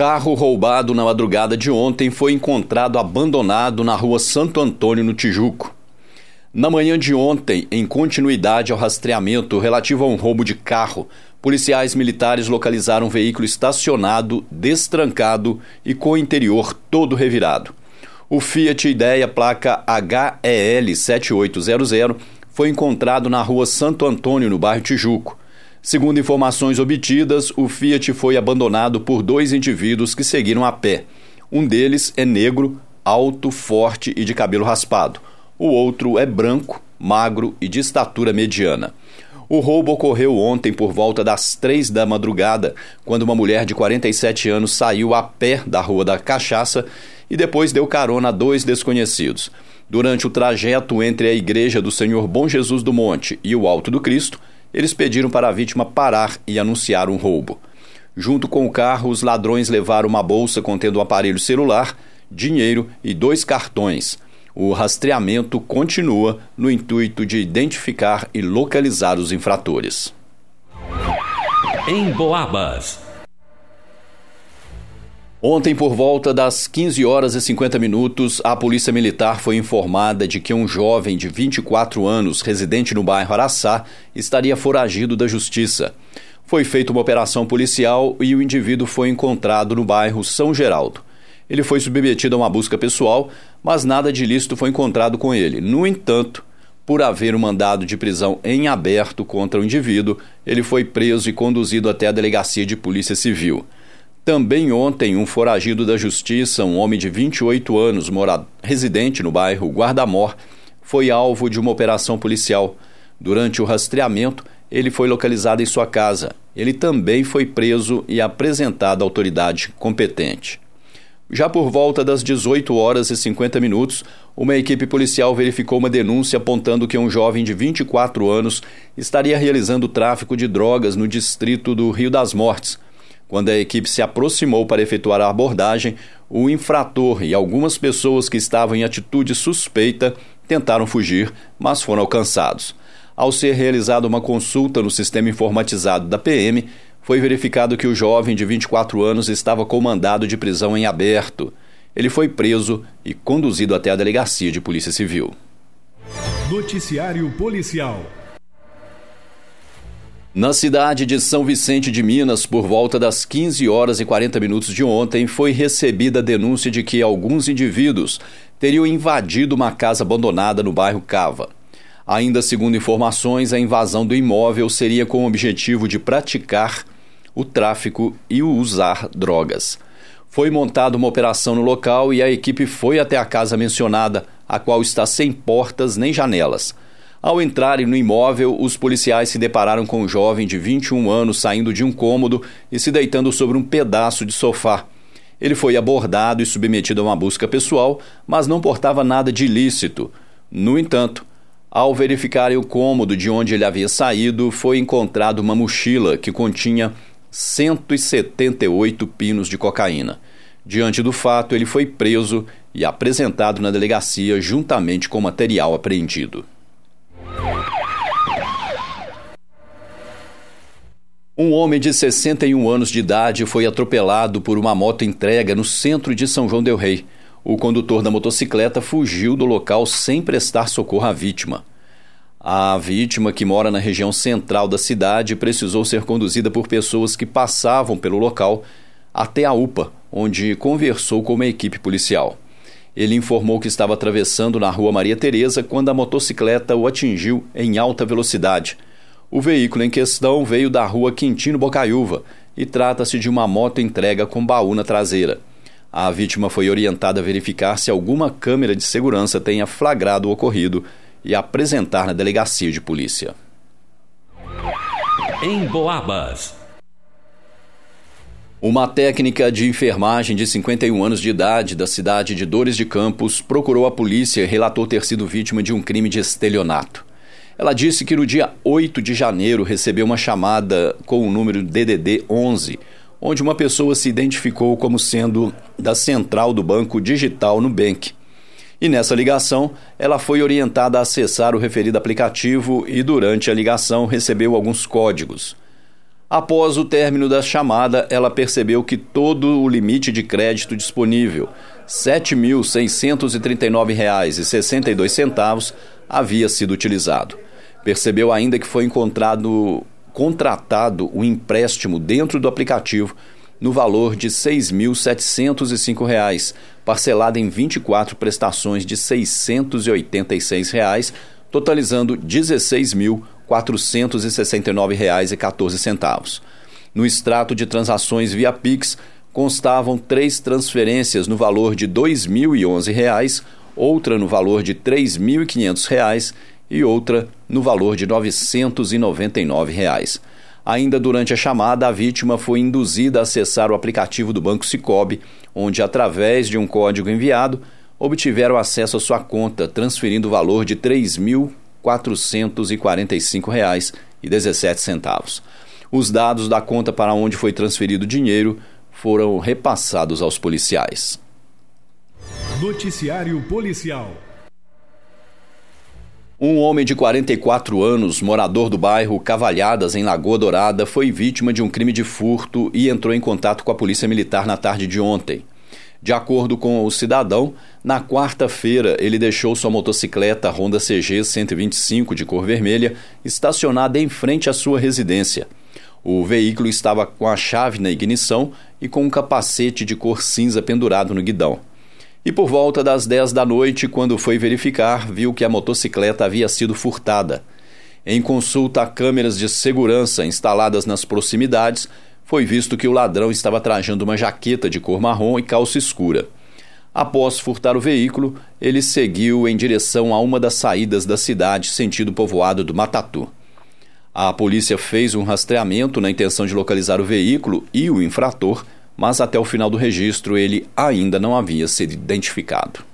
Carro roubado na madrugada de ontem foi encontrado abandonado na rua Santo Antônio, no Tijuco. Na manhã de ontem, em continuidade ao rastreamento relativo a um roubo de carro, policiais militares localizaram um veículo estacionado, destrancado e com o interior todo revirado. O Fiat Ideia placa HEL 7800 foi encontrado na rua Santo Antônio, no bairro Tijuco. Segundo informações obtidas, o Fiat foi abandonado por dois indivíduos que seguiram a pé. Um deles é negro, alto, forte e de cabelo raspado. O outro é branco, magro e de estatura mediana. O roubo ocorreu ontem por volta das três da madrugada, quando uma mulher de 47 anos saiu a pé da Rua da Cachaça e depois deu carona a dois desconhecidos. Durante o trajeto entre a Igreja do Senhor Bom Jesus do Monte e o Alto do Cristo, eles pediram para a vítima parar e anunciar um roubo. Junto com o carro, os ladrões levaram uma bolsa contendo um aparelho celular, dinheiro e dois cartões. O rastreamento continua no intuito de identificar e localizar os infratores. Em Boabas. Ontem, por volta das 15 horas e 50 minutos, a Polícia Militar foi informada de que um jovem de 24 anos, residente no bairro Araçá, estaria foragido da Justiça. Foi feita uma operação policial e o indivíduo foi encontrado no bairro São Geraldo. Ele foi submetido a uma busca pessoal, mas nada de ilícito foi encontrado com ele. No entanto, por haver um mandado de prisão em aberto contra o indivíduo, ele foi preso e conduzido até a delegacia de Polícia Civil. Também ontem, um foragido da justiça, um homem de 28 anos, morado, residente no bairro Guardamor, foi alvo de uma operação policial. Durante o rastreamento, ele foi localizado em sua casa. Ele também foi preso e apresentado à autoridade competente. Já por volta das 18 horas e 50 minutos, uma equipe policial verificou uma denúncia apontando que um jovem de 24 anos estaria realizando tráfico de drogas no distrito do Rio das Mortes quando a equipe se aproximou para efetuar a abordagem, o infrator e algumas pessoas que estavam em atitude suspeita tentaram fugir, mas foram alcançados. Ao ser realizada uma consulta no sistema informatizado da PM, foi verificado que o jovem de 24 anos estava com mandado de prisão em aberto. Ele foi preso e conduzido até a delegacia de Polícia Civil. Noticiário Policial na cidade de São Vicente de Minas, por volta das 15 horas e 40 minutos de ontem, foi recebida a denúncia de que alguns indivíduos teriam invadido uma casa abandonada no bairro Cava. Ainda segundo informações, a invasão do imóvel seria com o objetivo de praticar o tráfico e o usar drogas. Foi montada uma operação no local e a equipe foi até a casa mencionada, a qual está sem portas nem janelas. Ao entrarem no imóvel, os policiais se depararam com um jovem de 21 anos saindo de um cômodo e se deitando sobre um pedaço de sofá. Ele foi abordado e submetido a uma busca pessoal, mas não portava nada de ilícito. No entanto, ao verificarem o cômodo de onde ele havia saído, foi encontrada uma mochila que continha 178 pinos de cocaína. Diante do fato, ele foi preso e apresentado na delegacia juntamente com o material apreendido. Um homem de 61 anos de idade foi atropelado por uma moto entrega no centro de São João Del Rei. O condutor da motocicleta fugiu do local sem prestar socorro à vítima. A vítima, que mora na região central da cidade, precisou ser conduzida por pessoas que passavam pelo local até a UPA, onde conversou com uma equipe policial. Ele informou que estava atravessando na rua Maria Tereza quando a motocicleta o atingiu em alta velocidade. O veículo em questão veio da rua Quintino Bocaiúva e trata-se de uma moto entrega com baú na traseira. A vítima foi orientada a verificar se alguma câmera de segurança tenha flagrado o ocorrido e apresentar na delegacia de polícia. Em Boabas. Uma técnica de enfermagem de 51 anos de idade da cidade de Dores de Campos procurou a polícia e relatou ter sido vítima de um crime de estelionato. Ela disse que no dia 8 de janeiro recebeu uma chamada com o número DDD 11, onde uma pessoa se identificou como sendo da central do Banco Digital Nubank. E nessa ligação, ela foi orientada a acessar o referido aplicativo e durante a ligação recebeu alguns códigos. Após o término da chamada, ela percebeu que todo o limite de crédito disponível, R$ 7.639,62, havia sido utilizado. Percebeu ainda que foi encontrado contratado o um empréstimo dentro do aplicativo no valor de R$ 6.705, parcelado em 24 prestações de 686 reais, totalizando R$ 16.000 R$ 469,14. No extrato de transações via Pix, constavam três transferências no valor de R$ 2.011, outra no valor de R$ 3.500 e outra no valor de 999 reais. Ainda durante a chamada, a vítima foi induzida a acessar o aplicativo do Banco Cicobi, onde, através de um código enviado, obtiveram acesso à sua conta, transferindo o valor de R$ 3.000 R$ 445,17. Os dados da conta para onde foi transferido o dinheiro foram repassados aos policiais. Noticiário Policial. Um homem de 44 anos, morador do bairro Cavalhadas, em Lagoa Dourada, foi vítima de um crime de furto e entrou em contato com a Polícia Militar na tarde de ontem. De acordo com o cidadão, na quarta-feira ele deixou sua motocicleta Honda CG 125 de cor vermelha estacionada em frente à sua residência. O veículo estava com a chave na ignição e com um capacete de cor cinza pendurado no guidão. E por volta das 10 da noite, quando foi verificar, viu que a motocicleta havia sido furtada. Em consulta a câmeras de segurança instaladas nas proximidades, foi visto que o ladrão estava trajando uma jaqueta de cor marrom e calça escura. Após furtar o veículo, ele seguiu em direção a uma das saídas da cidade, sentido povoado do Matatu. A polícia fez um rastreamento na intenção de localizar o veículo e o infrator, mas até o final do registro ele ainda não havia sido identificado.